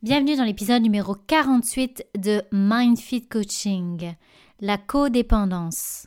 Bienvenue dans l'épisode numéro 48 de MindFit Coaching, la codépendance.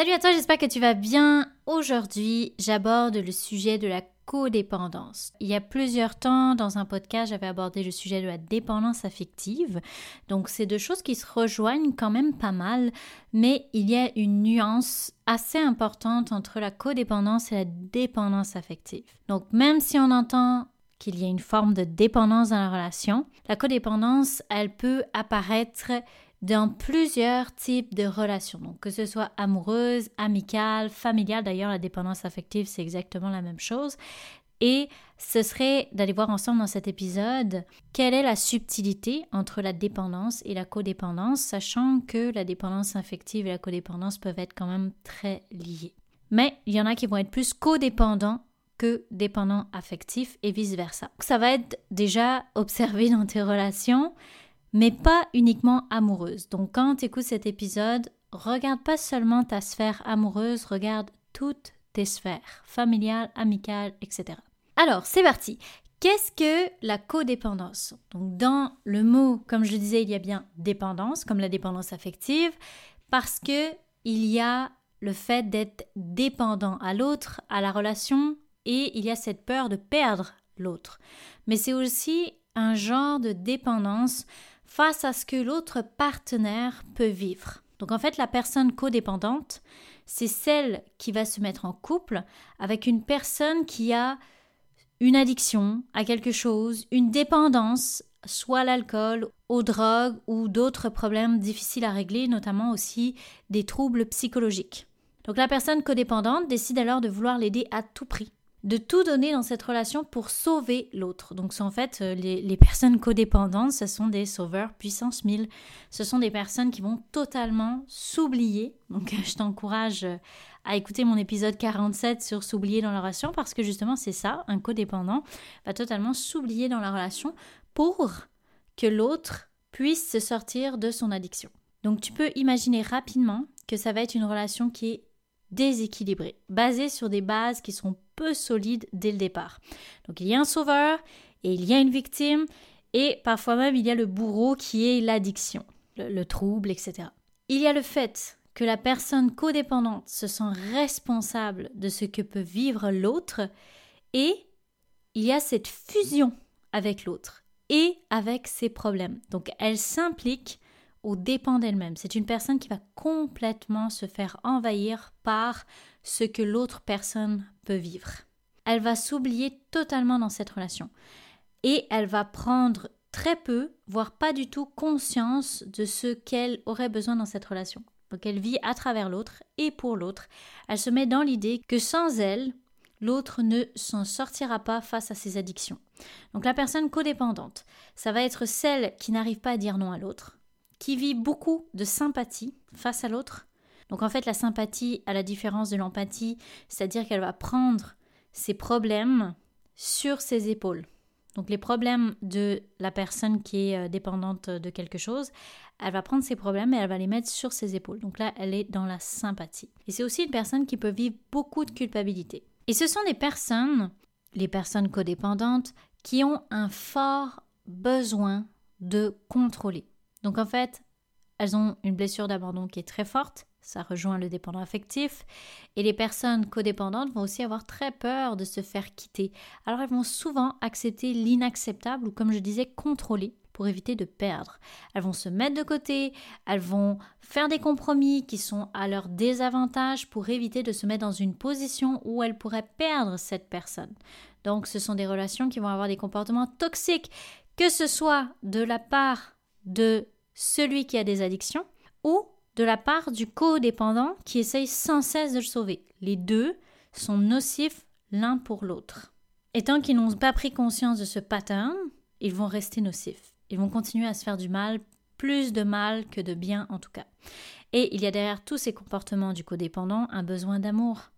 Salut à toi, j'espère que tu vas bien. Aujourd'hui, j'aborde le sujet de la codépendance. Il y a plusieurs temps, dans un podcast, j'avais abordé le sujet de la dépendance affective. Donc, c'est deux choses qui se rejoignent quand même pas mal, mais il y a une nuance assez importante entre la codépendance et la dépendance affective. Donc, même si on entend qu'il y a une forme de dépendance dans la relation, la codépendance, elle peut apparaître dans plusieurs types de relations, donc que ce soit amoureuse, amicale, familiale. D'ailleurs, la dépendance affective, c'est exactement la même chose. Et ce serait d'aller voir ensemble dans cet épisode quelle est la subtilité entre la dépendance et la codépendance, sachant que la dépendance affective et la codépendance peuvent être quand même très liées. Mais il y en a qui vont être plus codépendants que dépendants affectifs et vice-versa. Ça va être déjà observé dans tes relations mais pas uniquement amoureuse. Donc quand tu écoutes cet épisode, regarde pas seulement ta sphère amoureuse, regarde toutes tes sphères, familiales, amicales, etc. Alors, c'est parti. Qu'est-ce que la codépendance? Donc dans le mot, comme je le disais, il y a bien dépendance, comme la dépendance affective, parce que il y a le fait d'être dépendant à l'autre, à la relation, et il y a cette peur de perdre l'autre. Mais c'est aussi un genre de dépendance face à ce que l'autre partenaire peut vivre. Donc en fait, la personne codépendante, c'est celle qui va se mettre en couple avec une personne qui a une addiction à quelque chose, une dépendance, soit à l'alcool, aux drogues ou d'autres problèmes difficiles à régler, notamment aussi des troubles psychologiques. Donc la personne codépendante décide alors de vouloir l'aider à tout prix de tout donner dans cette relation pour sauver l'autre. Donc en fait euh, les, personnes codépendantes, ce sont des sauveurs puissance 1000. Ce sont des personnes qui vont totalement s'oublier. Donc je t'encourage euh, à écouter mon épisode 47 sur s'oublier dans la relation parce que justement c'est ça, un codépendant va totalement s'oublier dans la relation pour que l'autre puisse se sortir de son addiction. Donc tu peux imaginer rapidement que ça va être une relation qui est déséquilibrée, basée sur des bases qui sont peu solides dès le départ. Donc il y a un sauveur et il y a une victime et parfois même il y a le bourreau qui est l'addiction, le, trouble, etc. Il y a le fait que la personne codépendante se sent responsable de ce que peut vivre l'autre et il y a cette fusion avec l'autre et avec ses problèmes. Donc elle s'implique au dépend d'elle-même. C'est une personne qui va complètement se faire envahir par ce que l'autre personne peut vivre. Elle va s'oublier totalement dans cette relation et elle va prendre très peu, voire pas du tout conscience de ce qu'elle aurait besoin dans cette relation. Donc elle vit à travers l'autre et pour l'autre. Elle se met dans l'idée que sans elle, l'autre ne s'en sortira pas face à ses addictions. Donc la personne codépendante, ça va être celle qui n'arrive pas à dire non à l'autre, qui vit beaucoup de sympathie face à l'autre. Donc en fait, la sympathie, à la différence de l'empathie, c'est-à-dire qu'elle va prendre ses problèmes sur ses épaules. Donc les problèmes de la personne qui est euh, dépendante de quelque chose, elle va prendre ses problèmes et elle va les mettre sur ses épaules. Donc là, elle est dans la sympathie. Et c'est aussi une personne qui peut vivre beaucoup de culpabilité. Et ce sont des personnes, les personnes codépendantes, qui ont un fort besoin de contrôler. Donc en fait, elles ont une blessure d'abandon qui est très forte, ça rejoint le dépendant affectif, et les personnes codépendantes vont aussi avoir très peur de se faire quitter. Alors elles vont souvent accepter l'inacceptable ou comme je disais, contrôler pour éviter de perdre. Elles vont se mettre de côté, elles vont faire des compromis qui sont à leur désavantage pour éviter de se mettre dans une position où elles pourraient perdre cette personne. Donc ce sont des relations qui vont avoir des comportements toxiques, que ce soit de la part de celui qui a des addictions ou de la part du codépendant qui essaye sans cesse de le sauver. Les deux sont nocifs l'un pour l'autre. Et tant qu'ils n'ont pas pris conscience de ce pattern, ils vont rester nocifs. Ils vont continuer à se faire du mal, plus de mal que de bien en tout cas. Et il y a derrière tous ces comportements du codépendant un besoin d'amour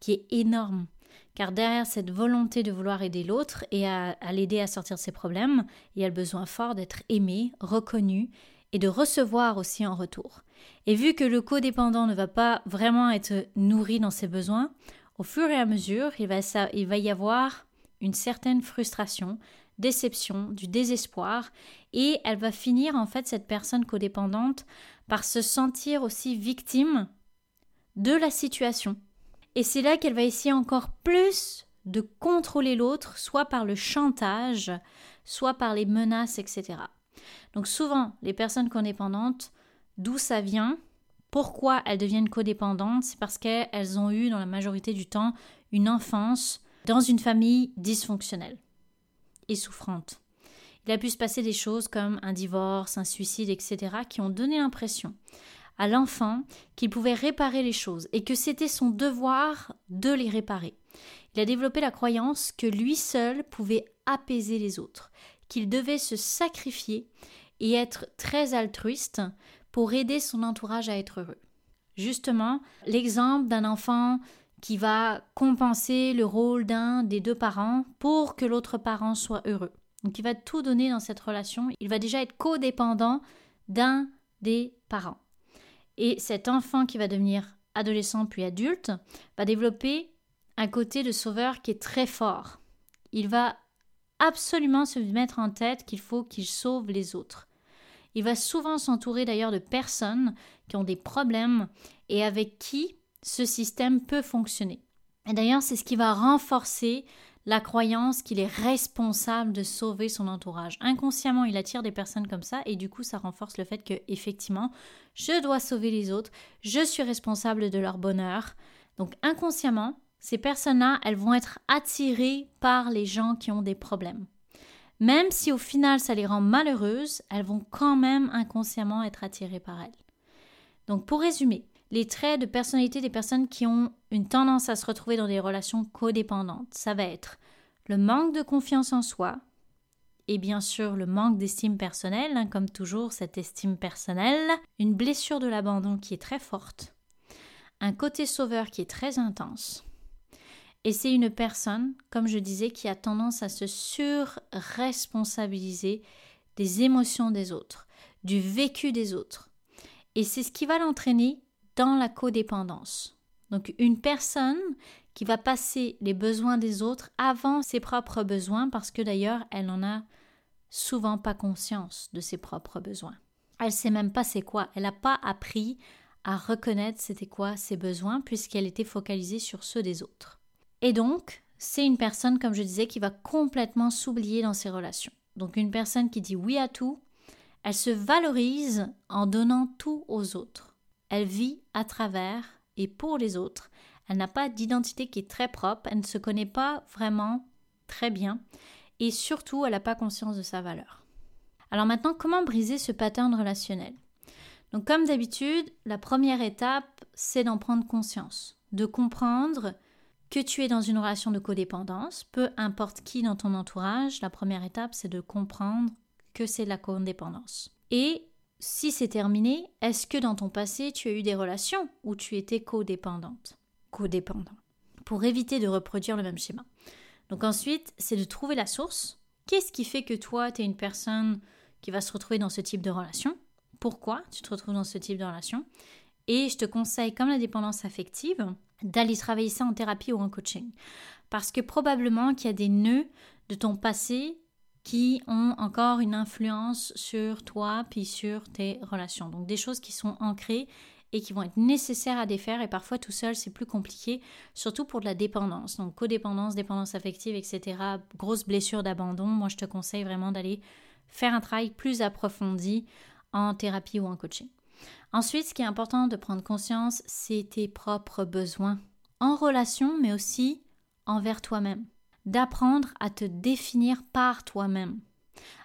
qui est énorme. Car derrière cette volonté de vouloir aider l'autre et à, l'aider à sortir de ses problèmes, il y a le besoin fort d'être aimé, reconnu et de recevoir aussi en retour. Et vu que le codépendant ne va pas vraiment être nourri dans ses besoins, au fur et à mesure, il va, il va y avoir une certaine frustration, déception, du désespoir, et elle va finir en fait cette personne codépendante par se sentir aussi victime de la situation. Et c'est là qu'elle va essayer encore plus de contrôler l'autre, soit par le chantage, soit par les menaces, etc. Donc souvent, les personnes codépendantes, d'où ça vient, pourquoi elles deviennent codépendantes, c'est parce qu'elles ont eu dans la majorité du temps une enfance dans une famille dysfonctionnelle et souffrante. Il a pu se passer des choses comme un divorce, un suicide, etc., qui ont donné l'impression à l'enfant qu'il pouvait réparer les choses et que c'était son devoir de les réparer. Il a développé la croyance que lui seul pouvait apaiser les autres, qu'il devait se sacrifier et être très altruiste pour aider son entourage à être heureux. Justement, l'exemple d'un enfant qui va compenser le rôle d'un des deux parents pour que l'autre parent soit heureux. Donc il va tout donner dans cette relation. Il va déjà être codépendant d'un des parents. Et cet enfant qui va devenir adolescent puis adulte va développer un côté de sauveur qui est très fort. Il va absolument se mettre en tête qu'il faut qu'il sauve les autres. Il va souvent s'entourer d'ailleurs de personnes qui ont des problèmes et avec qui ce système peut fonctionner. Et d'ailleurs, c'est ce qui va renforcer la croyance qu'il est responsable de sauver son entourage. Inconsciemment, il attire des personnes comme ça et du coup, ça renforce le fait que effectivement, je dois sauver les autres, je suis responsable de leur bonheur. Donc inconsciemment, ces personnes-là, elles vont être attirées par les gens qui ont des problèmes. Même si au final ça les rend malheureuses, elles vont quand même inconsciemment être attirées par elles. Donc pour résumer, les traits de personnalité des personnes qui ont une tendance à se retrouver dans des relations codépendantes. Ça va être le manque de confiance en soi et bien sûr le manque d'estime personnelle, hein, comme toujours cette estime personnelle, une blessure de l'abandon qui est très forte, un côté sauveur qui est très intense. Et c'est une personne, comme je disais, qui a tendance à se surresponsabiliser des émotions des autres, du vécu des autres. Et c'est ce qui va l'entraîner dans la codépendance. Donc une personne qui va passer les besoins des autres avant ses propres besoins parce que d'ailleurs elle n'en a souvent pas conscience de ses propres besoins. Elle sait même pas c'est quoi, elle n'a pas appris à reconnaître c'était quoi ses besoins puisqu'elle était focalisée sur ceux des autres. Et donc, c'est une personne, comme je disais, qui va complètement s'oublier dans ses relations. Donc une personne qui dit oui à tout, elle se valorise en donnant tout aux autres. Elle vit à travers et pour les autres. Elle n'a pas d'identité qui est très propre, elle ne se connaît pas vraiment très bien et surtout elle n'a pas conscience de sa valeur. Alors maintenant, comment briser ce pattern relationnel? Donc comme d'habitude, la première étape, c'est d'en prendre conscience, de comprendre que tu es dans une relation de codépendance, peu importe qui dans ton entourage, la première étape, c'est de comprendre que c'est la codépendance. Et si c'est terminé, est-ce que dans ton passé, tu as eu des relations où tu étais codépendante? Codépendant. Pour éviter de reproduire le même schéma. Donc ensuite, c'est de trouver la source. Qu'est-ce qui fait que toi, tu es une personne qui va se retrouver dans ce type de relation? Pourquoi tu te retrouves dans ce type de relation? Et je te conseille, comme la dépendance affective, d'aller travailler ça en thérapie ou en coaching. Parce que probablement qu'il y a des nœuds de ton passé qui ont encore une influence sur toi puis sur tes relations. Donc des choses qui sont ancrées et qui vont être nécessaires à défaire et parfois tout seul c'est plus compliqué, surtout pour de la dépendance. Donc codépendance, dépendance affective, etc. Grosse blessure d'abandon, moi je te conseille vraiment d'aller faire un travail plus approfondi en thérapie ou en coaching. Ensuite, ce qui est important de prendre conscience, c'est tes propres besoins en relation, mais aussi envers toi-même. D'apprendre à te définir par toi-même.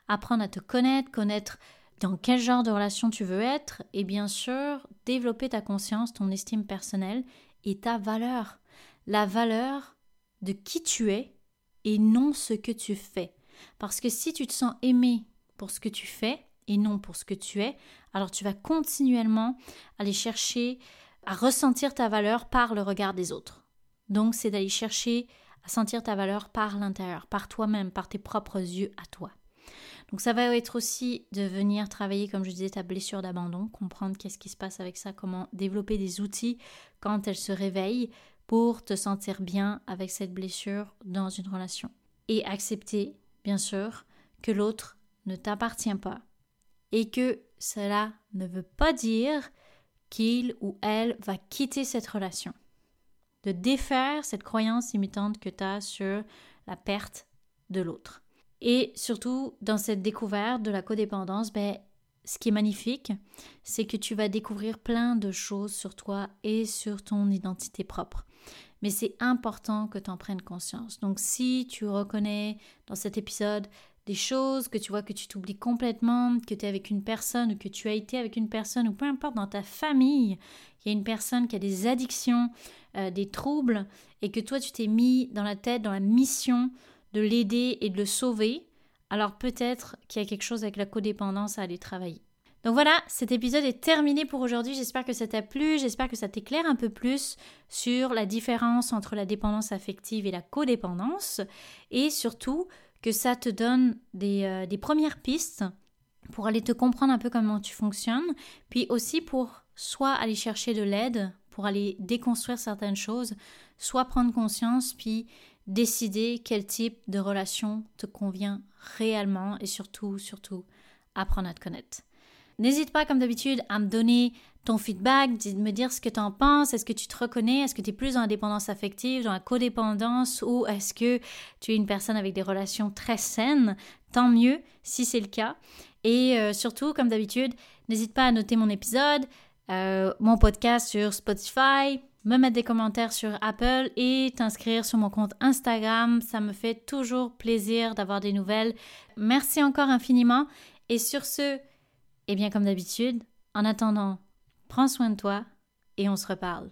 Apprendre à te connaître, connaître dans quel genre de relation tu veux être et bien sûr développer ta conscience, ton estime personnelle et ta valeur. La valeur de qui tu es et non ce que tu fais. Parce que si tu te sens aimé pour ce que tu fais et non pour ce que tu es, alors tu vas continuellement aller chercher à ressentir ta valeur par le regard des autres. Donc c'est d'aller chercher à sentir ta valeur par l'intérieur, par toi-même, par tes propres yeux à toi. Donc ça va être aussi de venir travailler, comme je disais, ta blessure d'abandon, comprendre qu'est-ce qui se passe avec ça, comment développer des outils quand elle se réveille pour te sentir bien avec cette blessure dans une relation. Et accepter, bien sûr, que l'autre ne t'appartient pas et que cela ne veut pas dire qu'il ou elle va quitter cette relation. De défaire cette croyance limitante que tu as sur la perte de l'autre. Et surtout, dans cette découverte de la codépendance, ben, ce qui est magnifique, c'est que tu vas découvrir plein de choses sur toi et sur ton identité propre. Mais c'est important que tu en prennes conscience. Donc si tu reconnais dans cet épisode des choses, que tu vois que tu t'oublies complètement, que tu es avec une personne ou que tu as été avec une personne ou peu importe dans ta famille, il y a une personne qui a des addictions, euh, des troubles et que toi tu t'es mis dans la tête, dans la mission de l'aider et de le sauver, alors peut-être qu'il y a quelque chose avec la codépendance à aller travailler. Donc voilà, cet épisode est terminé pour aujourd'hui. J'espère que ça t'a plu, j'espère que ça t'éclaire un peu plus sur la différence entre la dépendance affective et la codépendance et surtout que ça te donne des, euh, des premières pistes pour aller te comprendre un peu comment tu fonctionnes, puis aussi pour soit aller chercher de l'aide, pour aller déconstruire certaines choses, soit prendre conscience, puis décider quel type de relation te convient réellement et surtout, surtout, apprendre à te connaître. N'hésite pas, comme d'habitude, à me donner ton feedback, de me dire ce que tu en penses. Est-ce que tu te reconnais? Est-ce que tu es plus dans la dépendance affective, dans la codépendance? Ou est-ce que tu es une personne avec des relations très saines? Tant mieux si c'est le cas. Et euh, surtout, comme d'habitude, n'hésite pas à noter mon épisode, euh, mon podcast sur Spotify, me mettre des commentaires sur Apple et t'inscrire sur mon compte Instagram. Ça me fait toujours plaisir d'avoir des nouvelles. Merci encore infiniment. Et sur ce, eh bien comme d'habitude, en attendant, prends soin de toi et on se reparle.